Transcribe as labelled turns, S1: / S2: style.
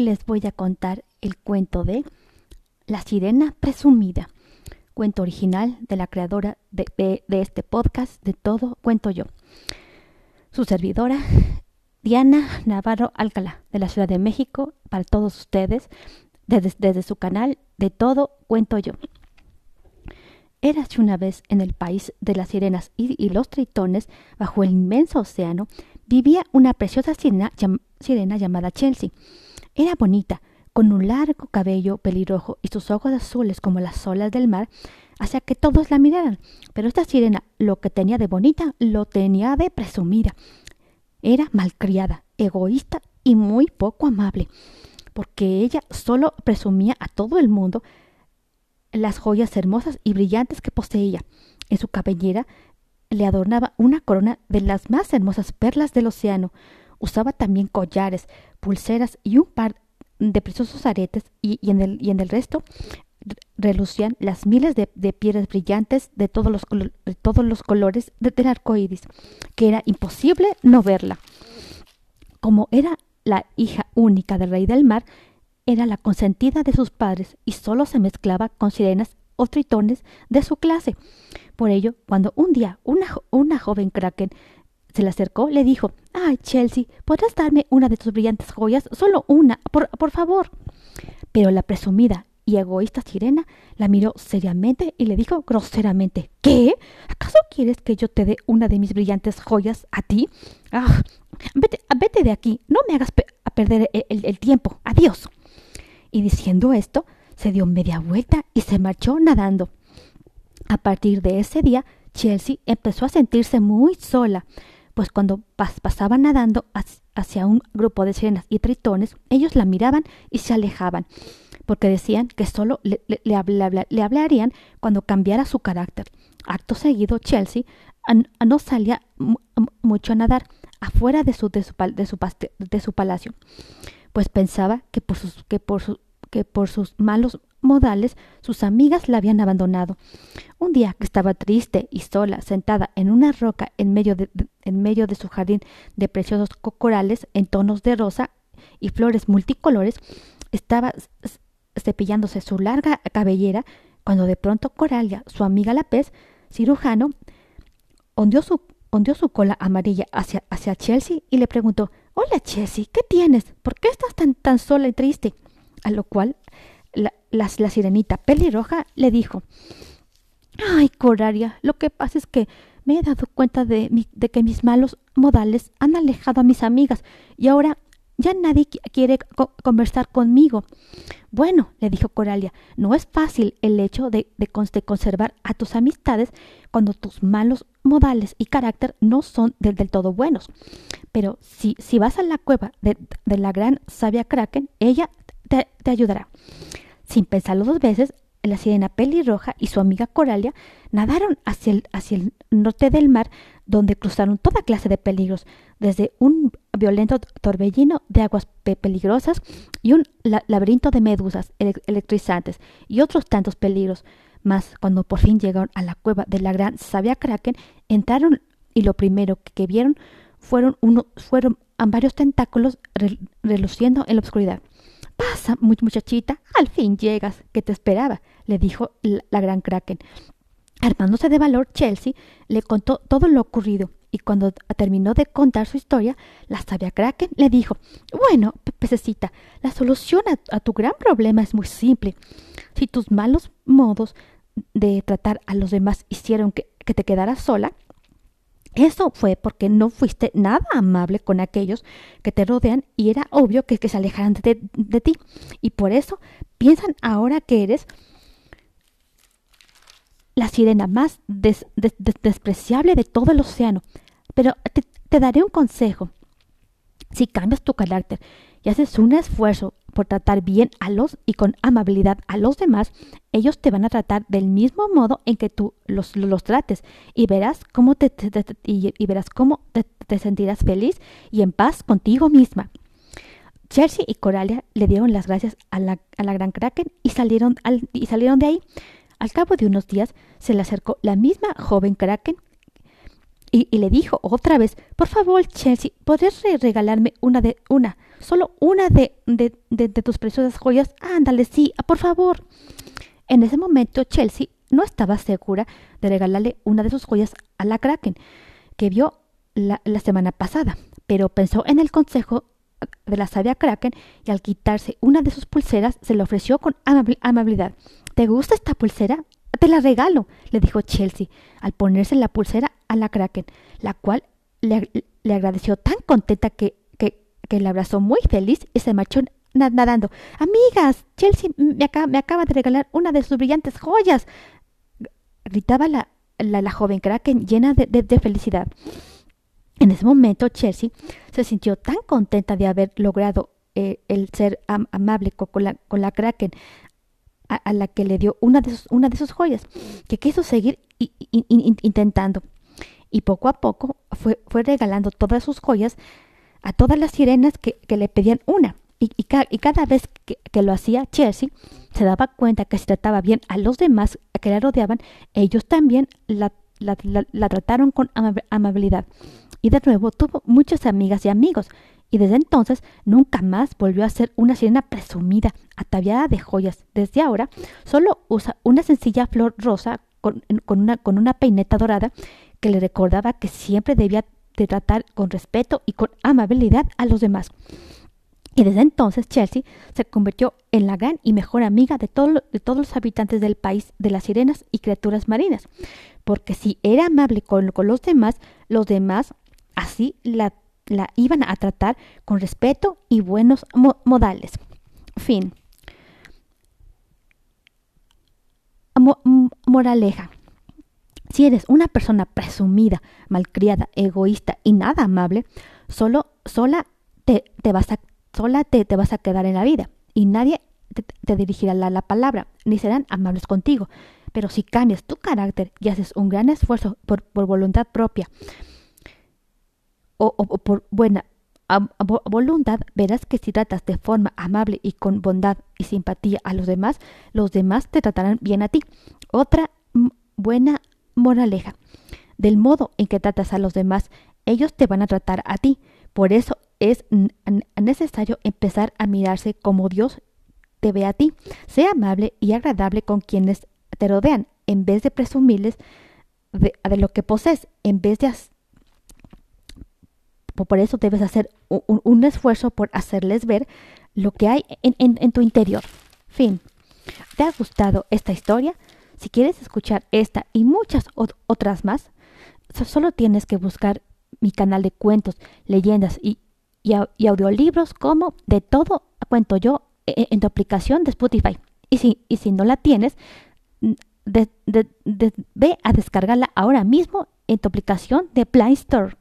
S1: Les voy a contar el cuento de La sirena presumida, cuento original de la creadora de, este podcast de Todo Cuento Yo. Su servidora, Diana Navarro Alcalá, de la Ciudad de México, para todos ustedes, desde, desde su canal de Todo Cuento Yo. Érase una vez en el país de las sirenas y, los tritones, bajo el inmenso océano, vivía una preciosa sirena, sirena llamada Chelsea. Era bonita, con un largo cabello pelirrojo y sus ojos azules como las olas del mar, hacía que todos la miraran. Pero esta sirena, lo que tenía de bonita, lo tenía de presumida. Era malcriada, egoísta y muy poco amable, porque ella solo presumía a todo el mundo las joyas hermosas y brillantes que poseía. En su cabellera le adornaba una corona de las más hermosas perlas del océano. Usaba también collares, pulseras y un par de preciosos aretes y, en, el, y en el resto relucían las miles de, piedras brillantes de todos los, de todos los colores del arco iris, que era imposible no verla. Como era la hija única del rey del mar, era la consentida de sus padres y solo se mezclaba con sirenas o tritones de su clase. Por ello, cuando un día una, una joven kraken se le acercó, le dijo Ay, Chelsea, ¿podrás darme una de tus brillantes joyas? Solo una, por, por favor. Pero la presumida y egoísta sirena la miró seriamente y le dijo groseramente ¿Qué? ¿Acaso quieres que yo te dé una de mis brillantes joyas a ti? Ah, vete, vete de aquí, no me hagas a perder el tiempo. Adiós y diciendo esto, se dio media vuelta y se marchó nadando. A partir de ese día, Chelsea empezó a sentirse muy sola, pues cuando pasaba nadando hacia un grupo de sirenas y tritones, ellos la miraban y se alejaban, porque decían que solo le, hablarían cuando cambiara su carácter. Acto seguido, Chelsea no salía mucho a nadar afuera de su, de su, de su palacio pues pensaba que por sus, que por que por sus malos modales sus amigas la habían abandonado. Un día que estaba triste y sola, sentada en una roca en medio de, su jardín de preciosos corales en tonos de rosa y flores multicolores, estaba cepillándose su larga cabellera cuando de pronto Coralia, su amiga la pez, cirujano, ondeó su, cola amarilla hacia, Chelsea y le preguntó Hola, Chelsea, ¿qué tienes? ¿Por qué estás tan sola y triste? A lo cual la, sirenita pelirroja le dijo Ay, Coraria, lo que pasa es que me he dado cuenta de, de que mis malos modales han alejado a mis amigas y ahora ya nadie quiere conversar conmigo. Bueno, le dijo Coralia, no es fácil el hecho de, conservar a tus amistades cuando tus malos modales y carácter no son del, todo buenos. Pero si, vas a la cueva de, la gran sabia Kraken, ella te ayudará. Sin pensarlo dos veces, la sirena pelirroja y su amiga Coralia nadaron hacia el, el norte del mar, donde cruzaron toda clase de peligros, desde un violento torbellino de aguas peligrosas y un laberinto de medusas electrizantes y otros tantos peligros. Mas cuando por fin llegaron a la cueva de la gran sabia Kraken, entraron y lo primero que vieron fueron, uno, fueron varios tentáculos reluciendo en la oscuridad. Pasa, muchachita, al fin llegas, que te esperaba, le dijo la, gran Kraken. Armándose de valor, Chelsea le contó todo lo ocurrido, y cuando terminó de contar su historia, la sabia Kraken le dijo Bueno, pececita, la solución a, tu gran problema es muy simple. Si tus malos modos de tratar a los demás hicieron que, que te quedaras sola, eso fue porque no fuiste nada amable con aquellos que te rodean y era obvio que, se alejaran de, ti. Y por eso piensan ahora que eres la sirena más despreciable de todo el océano. Pero te daré un consejo. Si cambias tu carácter y haces un esfuerzo por tratar bien a los y con amabilidad a los demás, ellos te van a tratar del mismo modo en que tú los, los trates y verás cómo te, y, verás cómo te, sentirás feliz y en paz contigo misma. Chelsea y Coralia le dieron las gracias a la, a la gran Kraken y salieron, al, y salieron de ahí. Al cabo de unos días se le acercó la misma joven Kraken y, le dijo otra vez, por favor, Chelsea, ¿podrías regalarme una de, una, solo una de, de, de, tus preciosas joyas? Ándale, sí, por favor. En ese momento, Chelsea no estaba segura de regalarle una de sus joyas a la Kraken, que vio la, la semana pasada, pero pensó en el consejo de la sabia Kraken y al quitarse una de sus pulseras se le ofreció con amabilidad. ¿Te gusta esta pulsera? Te la regalo, le dijo Chelsea, al ponerse la pulsera a la Kraken, la cual le, agradeció tan contenta que, que, le abrazó muy feliz y se marchó nadando. Amigas, Chelsea me acaba, me acaba, de regalar una de sus brillantes joyas. gritaba la, la, joven Kraken llena de, de, felicidad. En ese momento, Chelsea se sintió tan contenta de haber logrado eh, el ser amable con, la, con la Kraken a, la que le dio una de sus, una de sus joyas, que quiso seguir intentando. Y poco a poco fue, fue, regalando todas sus joyas a todas las sirenas que, que le pedían una. Y, y, cada vez que, que, lo hacía Chelsea, se daba cuenta que si trataba bien a los demás que la rodeaban, ellos también la, la, la trataron con amabilidad. Y de nuevo tuvo muchas amigas y amigos, y desde entonces nunca más volvió a ser una sirena presumida, ataviada de joyas. Desde ahora solo usa una sencilla flor rosa con, una, con una peineta dorada que le recordaba que siempre debía de tratar con respeto y con amabilidad a los demás. Y desde entonces Chelsea se convirtió en la gran y mejor amiga de, de todos los habitantes del país de las sirenas y criaturas marinas, porque si era amable con, los demás, los demás así la la iban a tratar con respeto y buenos modales. Fin. moraleja. Si eres una persona presumida, malcriada, egoísta y nada amable, solo, sola, te, te vas a, sola te, te, vas a quedar en la vida y nadie te, dirigirá la, la, palabra, ni serán amables contigo. Pero si cambias tu carácter y haces un gran esfuerzo por, por voluntad propia, o, por buena voluntad, verás que si tratas de forma amable y con bondad y simpatía a los demás, los demás te tratarán bien a ti. Otra buena moraleja. Del modo en que tratas a los demás, ellos te van a tratar a ti. Por eso es necesario empezar a mirarse como Dios te ve a ti. Sea amable y agradable con quienes te rodean, en vez de presumirles de, lo que posees, en vez de, por eso debes hacer un, esfuerzo por hacerles ver lo que hay en, tu interior. Fin. ¿Te ha gustado esta historia? Si quieres escuchar esta y muchas otras más, solo tienes que buscar mi canal de cuentos, leyendas y, audiolibros como de todo cuento yo e, e, en, tu aplicación de Spotify. Y si, y si no la tienes, ve a descargarla ahora mismo en tu aplicación de Play Store.